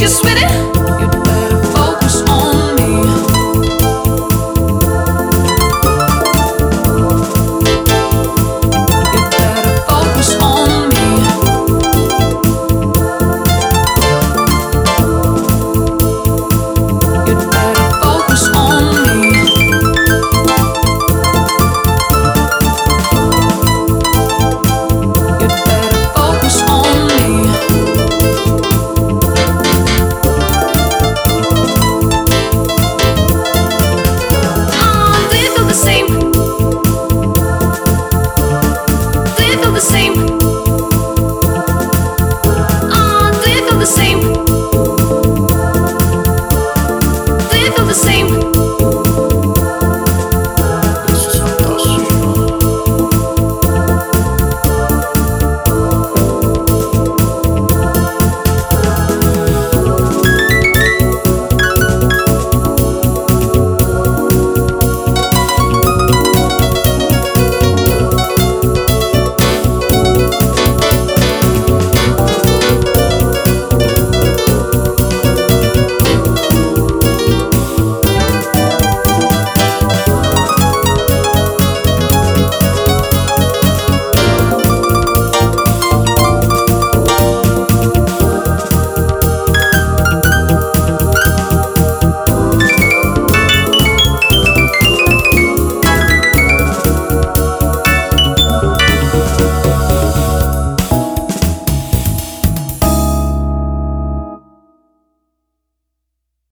you, sweet.